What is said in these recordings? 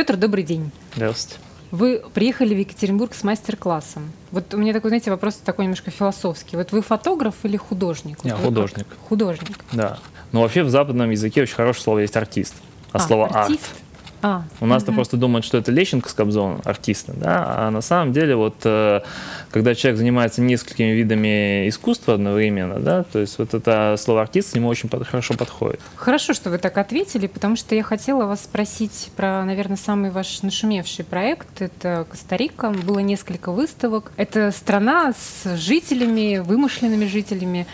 Петр, добрый день. Здравствуйте. Вы приехали в Екатеринбург с мастер-классом. Вот у меня такой, знаете, вопрос такой немножко философский. Вот вы фотограф или художник? Я вот художник. Художник. Да. Но вообще в западном языке очень хорошее слово есть артист. А, а слово артист? арт а, У нас-то угу. просто думают, что это Лещенко с Кобзоном, артисты, да, а на самом деле вот э, когда человек занимается несколькими видами искусства одновременно, да, то есть вот это слово артист ему очень под, хорошо подходит. Хорошо, что вы так ответили, потому что я хотела вас спросить про, наверное, самый ваш нашумевший проект. Это Коста-Рика, было несколько выставок. Это страна с жителями, вымышленными жителями.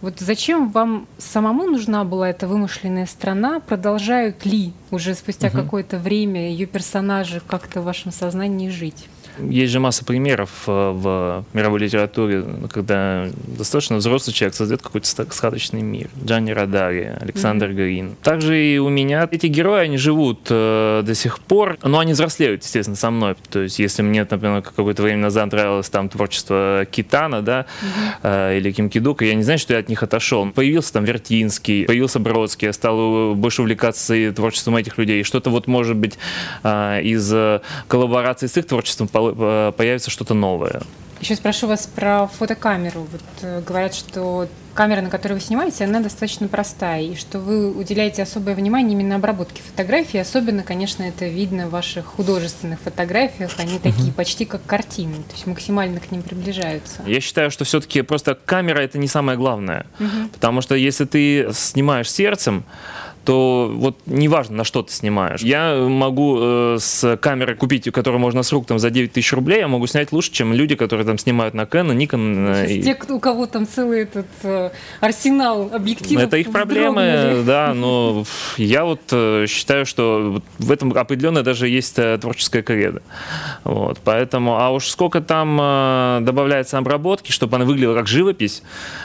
Вот зачем вам самому нужна была эта вымышленная страна? Продолжают ли уже спустя угу. какое-то время ее персонажи как-то в вашем сознании жить? Есть же масса примеров э, в мировой литературе, когда достаточно взрослый человек создает какой-то сказочный мир. Джанни Радари, Александр mm-hmm. Грин. Также и у меня эти герои, они живут э, до сих пор, но они взрослеют, естественно, со мной. То есть, если мне, например, какое-то время назад нравилось там творчество Китана, да, mm-hmm. э, или Ким Кидука, я не знаю, что я от них отошел. Появился там Вертинский, появился Бродский, я стал больше увлекаться творчеством этих людей. Что-то вот, может быть, э, из э, коллаборации с их творчеством Э, появится что-то новое. Еще спрошу вас про фотокамеру. Вот, э, говорят, что камера, на которой вы снимаете, она достаточно простая, и что вы уделяете особое внимание именно обработке фотографий. Особенно, конечно, это видно в ваших художественных фотографиях. Они угу. такие почти как картины, то есть максимально к ним приближаются. Я считаю, что все-таки просто камера это не самое главное. Угу. Потому что если ты снимаешь сердцем, то вот неважно, на что ты снимаешь. Я могу э, с камеры купить, которую можно с рук там за 9 тысяч рублей, я могу снять лучше, чем люди, которые там снимают на Canon, Nikon. Э, и... Те, у кого там целый этот э, арсенал объективов. Это их проблемы, да, но я вот э, считаю, что в этом определенно даже есть э, творческая кредо. Вот, поэтому, а уж сколько там э, добавляется обработки, чтобы она выглядела как живопись,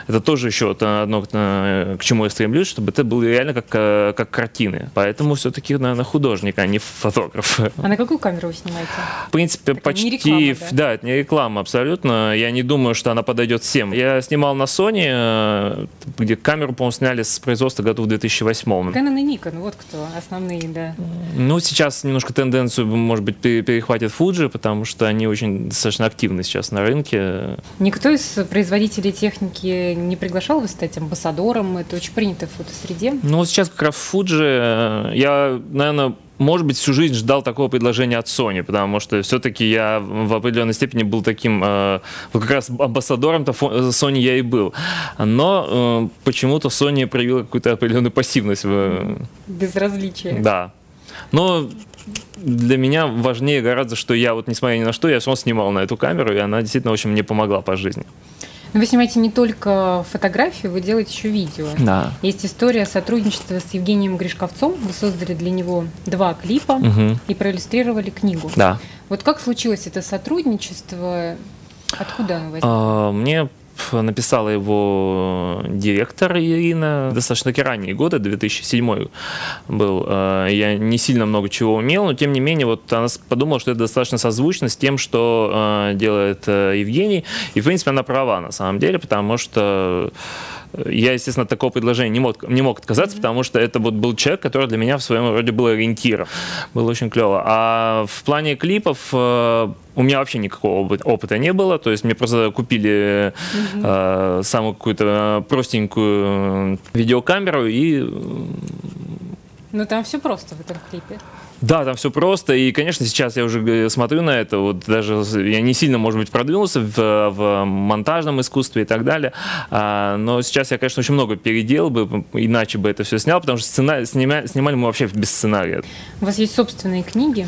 это тоже еще одно, к чему я стремлюсь, чтобы это было реально как как картины. Поэтому все-таки, наверное, художник, а не фотограф. А на какую камеру вы снимаете? В принципе, это почти... Реклама, да? да, это не реклама абсолютно. Я не думаю, что она подойдет всем. Я снимал на Sony, э, где камеру, по-моему, сняли с производства году в 2008. Canon и Nikon, вот кто основные, да. Ну, сейчас немножко тенденцию, может быть, перехватит Fuji, потому что они очень достаточно активны сейчас на рынке. Никто из производителей техники не приглашал вас стать амбассадором? Это очень принято в фотосреде. Ну, сейчас как раз Fuji, э, я, наверное, может быть, всю жизнь ждал такого предложения от Sony, потому что все-таки я в определенной степени был таким, э, как раз амбассадором-то Sony я и был. Но э, почему-то Sony проявила какую-то определенную пассивность. В... Безразличие. Да. Но для меня важнее гораздо, что я вот, несмотря ни на что, я все равно снимал на эту камеру, и она действительно очень мне помогла по жизни. Но вы снимаете не только фотографии, вы делаете еще видео. Да. Есть история сотрудничества с Евгением Гришковцом. Вы создали для него два клипа угу. и проиллюстрировали книгу. Да. Вот как случилось это сотрудничество? Откуда оно возникло? А, мне написала его директор Ирина достаточно таки ранние годы, 2007 был. Э, я не сильно много чего умел, но тем не менее вот она подумала, что это достаточно созвучно с тем, что э, делает э, Евгений. И, в принципе, она права на самом деле, потому что я, естественно, от такого предложения не мог, не мог отказаться, потому что это вот был человек, который для меня в своем роде был ориентиром. Было очень клево. А в плане клипов у меня вообще никакого опыта не было, то есть мне просто купили mm-hmm. э, самую какую-то простенькую видеокамеру и... Ну там все просто в этом клипе. Да, там все просто. И, конечно, сейчас я уже э, смотрю на это. Вот даже я не сильно, может быть, продвинулся в, в монтажном искусстве и так далее. А, но сейчас я, конечно, очень много переделал бы, иначе бы это все снял, потому что сценарий, снимали, снимали мы вообще без сценария. У вас есть собственные книги?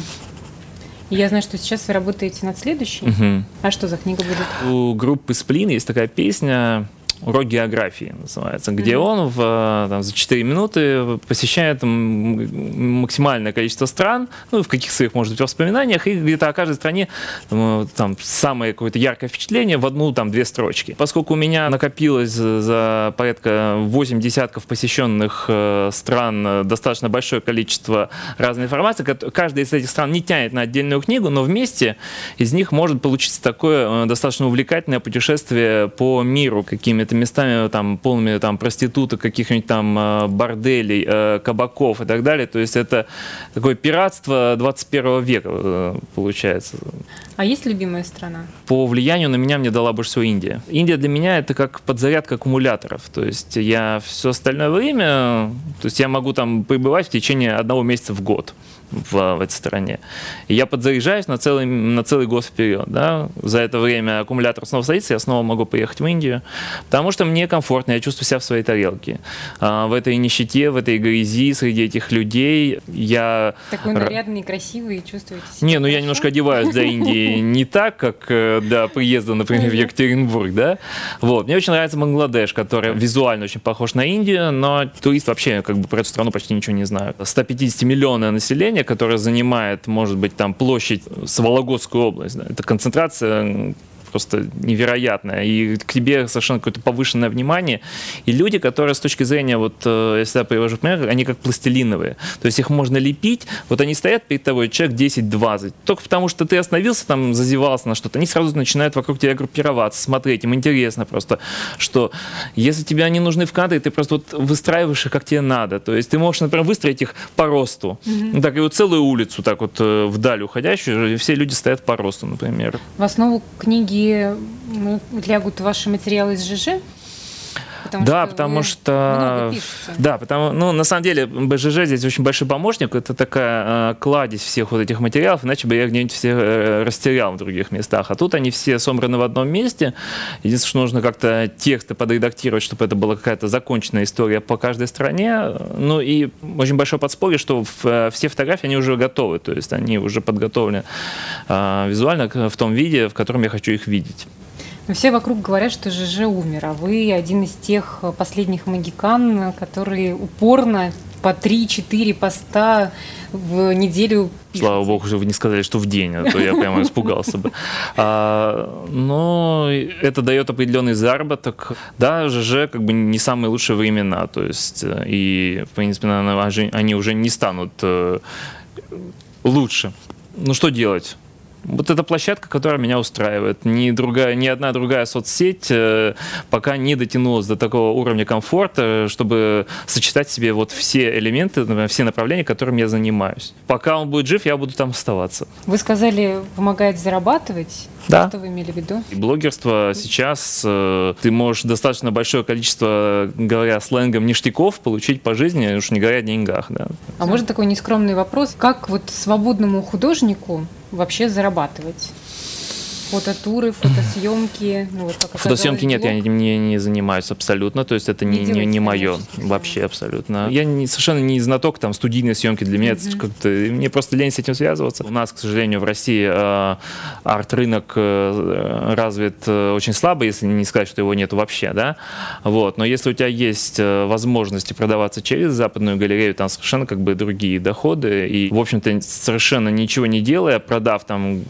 Я знаю, что сейчас вы работаете над следующей. Угу. А что за книга будет? У группы Сплин есть такая песня урок географии называется, где mm-hmm. он в, там, за 4 минуты посещает максимальное количество стран, ну, в каких своих, может быть, воспоминаниях, и где-то о каждой стране там, там самое какое-то яркое впечатление в одну, там, две строчки. Поскольку у меня накопилось за порядка 8 десятков посещенных э, стран э, достаточно большое количество разной информации, каждая из этих стран не тянет на отдельную книгу, но вместе из них может получиться такое э, достаточно увлекательное путешествие по миру какими какими-то местами там полными там проституток, каких-нибудь там э, борделей, э, кабаков и так далее. То есть это такое пиратство 21 века э, получается. А есть любимая страна? По влиянию на меня мне дала больше всего Индия. Индия для меня это как подзарядка аккумуляторов. То есть я все остальное время, то есть я могу там пребывать в течение одного месяца в год в, в этой стране. И я подзаряжаюсь на целый, на целый год вперед. Да? За это время аккумулятор снова садится, я снова могу поехать в Индию, потому что мне комфортно, я чувствую себя в своей тарелке. А, в этой нищете, в этой грязи, среди этих людей я... Такой нарядный, красивый, чувствуете себя Не, ну я немножко одеваюсь для Индии не так, как э, до приезда, например, в Екатеринбург, да? Вот. Мне очень нравится Бангладеш, который визуально очень похож на Индию, но турист вообще как бы про эту страну почти ничего не знает. 150 миллионов населения, населения, которое занимает, может быть, там площадь с Вологодскую область. Да, это концентрация просто невероятная, и к тебе совершенно какое-то повышенное внимание. И люди, которые с точки зрения, вот, э, я всегда привожу пример, они как пластилиновые. То есть их можно лепить, вот они стоят перед тобой, человек 10-20. Только потому, что ты остановился там, зазевался на что-то, они сразу начинают вокруг тебя группироваться, смотреть, им интересно просто, что если тебе они нужны в кадре, ты просто вот выстраиваешь их, как тебе надо. То есть ты можешь, например, выстроить их по росту. Mm-hmm. Так и вот целую улицу так вот э, вдаль уходящую, и все люди стоят по росту, например. В основу книги и ну, лягут ваши материалы из ЖЖ? Потому да, что потому что... Да, потому, ну, на самом деле, БЖЖ здесь очень большой помощник. Это такая э, кладезь всех вот этих материалов, иначе бы я где-нибудь все э, растерял в других местах. А тут они все собраны в одном месте. Единственное, что нужно как-то тексты подредактировать, чтобы это была какая-то законченная история по каждой стране. Ну и очень большое подспорье, что в, э, все фотографии, они уже готовы. То есть они уже подготовлены э, визуально в том виде, в котором я хочу их видеть. Но все вокруг говорят, что ЖЖ умер, а вы один из тех последних магикан, которые упорно по 3-4 поста в неделю пишете. Слава богу, что вы не сказали, что в день, а то я прямо испугался бы. А, но это дает определенный заработок. Да, ЖЖ как бы не самые лучшие времена, то есть э, и, в принципе, наверное, они уже не станут э, лучше. Ну что делать? Вот эта площадка, которая меня устраивает. Ни, другая, ни одна другая соцсеть э, пока не дотянулась до такого уровня комфорта, чтобы сочетать в себе вот все элементы, все направления, которыми я занимаюсь. Пока он будет жив, я буду там оставаться. Вы сказали, помогает зарабатывать. Да. Что вы имели в виду? И блогерство сейчас э, ты можешь достаточно большое количество, говоря сленгом, ништяков получить по жизни, уж не говоря о деньгах. Да. А может такой нескромный вопрос? Как вот свободному художнику вообще зарабатывать? Фототуры, фотосъемки. Ну, вот, Фотосъемки нет, я этим не, не занимаюсь абсолютно. То есть это не, не, не, не мое вообще абсолютно. Я не, совершенно не знаток там студийной съемки. Для меня mm-hmm. это как-то... Мне просто лень с этим связываться. У нас, к сожалению, в России э, арт-рынок э, развит э, очень слабо, если не сказать, что его нет вообще, да. Вот. Но если у тебя есть э, возможности продаваться через западную галерею, там совершенно как бы другие доходы. И, в общем-то, совершенно ничего не делая, продав там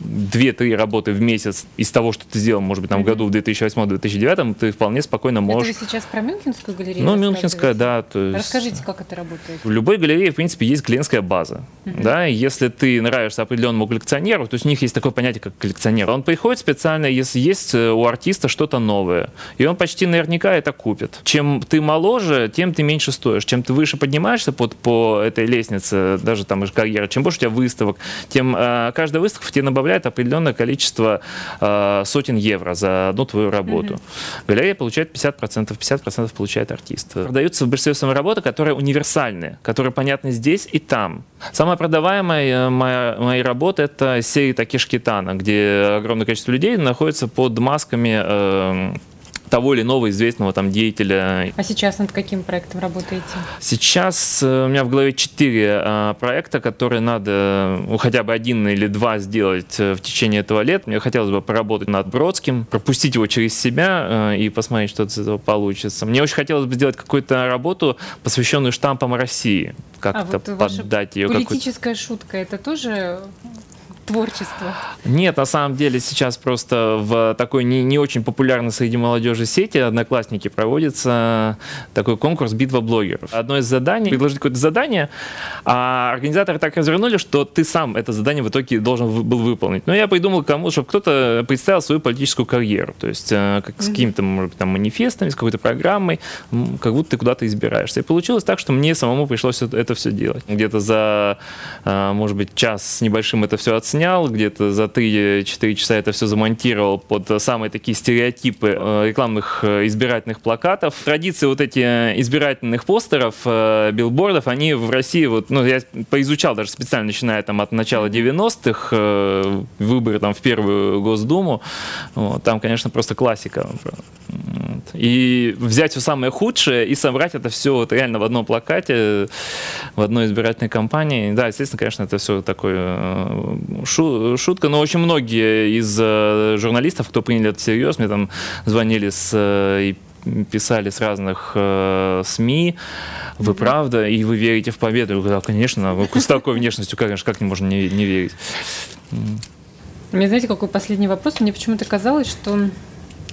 2-3 работы в месяц из того, что ты сделал, может быть, там, в году в 2008-2009, ты вполне спокойно можешь... Это вы сейчас про Мюнхенскую галерею Ну, Мюнхенская, да. То есть... Расскажите, как это работает. В любой галерее, в принципе, есть клиентская база. Uh-huh. Да, если ты нравишься определенному коллекционеру, то есть у них есть такое понятие, как коллекционер. Он приходит специально, если есть э, у артиста что-то новое, и он почти наверняка это купит. Чем ты моложе, тем ты меньше стоишь. Чем ты выше поднимаешься под, по этой лестнице, даже там из карьеры, чем больше у тебя выставок, тем э, каждая выставка тебе набавляет добавляет определенное количество э, сотен евро за одну твою работу. Mm-hmm. Галерея получает 50%, 50% получает артист. Продаются в большинстве своей работы, которые универсальные, которые понятны здесь и там. Самая продаваемая э, моя, моя работа это серия Такеш Китана, где огромное количество людей находится под масками э, того или иного известного там деятеля. А сейчас над каким проектом работаете? Сейчас э, у меня в голове четыре а, проекта, которые надо ну, хотя бы один или два сделать э, в течение этого лет. Мне хотелось бы поработать над Бродским, пропустить его через себя и посмотреть, что из этого получится. Мне очень хотелось бы сделать какую-то работу, посвященную штампам России. Как-то а вот поддать ее. Политическая шутка, это тоже творчества? Нет, на самом деле сейчас просто в такой не, не очень популярной среди молодежи сети «Одноклассники» проводится такой конкурс «Битва блогеров». Одно из заданий — предложить какое-то задание, а организаторы так развернули, что ты сам это задание в итоге должен был выполнить. Но я придумал кому, чтобы кто-то представил свою политическую карьеру, то есть э, как, с какими-то, может быть, там, манифестами, с какой-то программой, как будто ты куда-то избираешься. И получилось так, что мне самому пришлось это все делать. Где-то за, э, может быть, час с небольшим это все отснял, где-то за 3-4 часа это все замонтировал под самые такие стереотипы э, рекламных избирательных плакатов. Традиции вот эти избирательных постеров, билбордов, они в России, вот, ну, я поизучал даже специально, начиная там от начала 90-х, выборы там в первую Госдуму, вот, там, конечно, просто классика. И взять все самое худшее и собрать это все вот реально в одном плакате, в одной избирательной кампании. Да, естественно, конечно, это все такое э, шутка, но очень многие из э, журналистов, кто приняли это всерьез, мне там звонили с э, и писали с разных э, СМИ, вы правда, и вы верите в победу? Я говорю, да, конечно, с такой внешностью, конечно, как не можно не, не верить? Мне знаете, какой последний вопрос? Мне почему-то казалось, что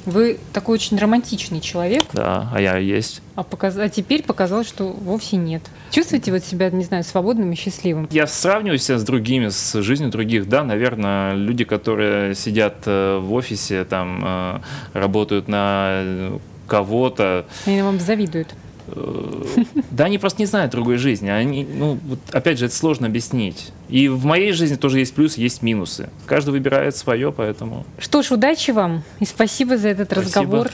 вы такой очень романтичный человек. Да, а я есть. А, показ... а теперь показалось, что вовсе нет. Чувствуете вот себя, не знаю, свободным и счастливым? Я сравниваю себя с другими, с жизнью других. Да, наверное, люди, которые сидят э, в офисе, там, э, работают на кого-то. Они вам завидуют. Да, они просто не знают другой жизни. Они, ну, вот, опять же, это сложно объяснить. И в моей жизни тоже есть плюсы, есть минусы. Каждый выбирает свое, поэтому. Что ж, удачи вам и спасибо за этот спасибо. разговор.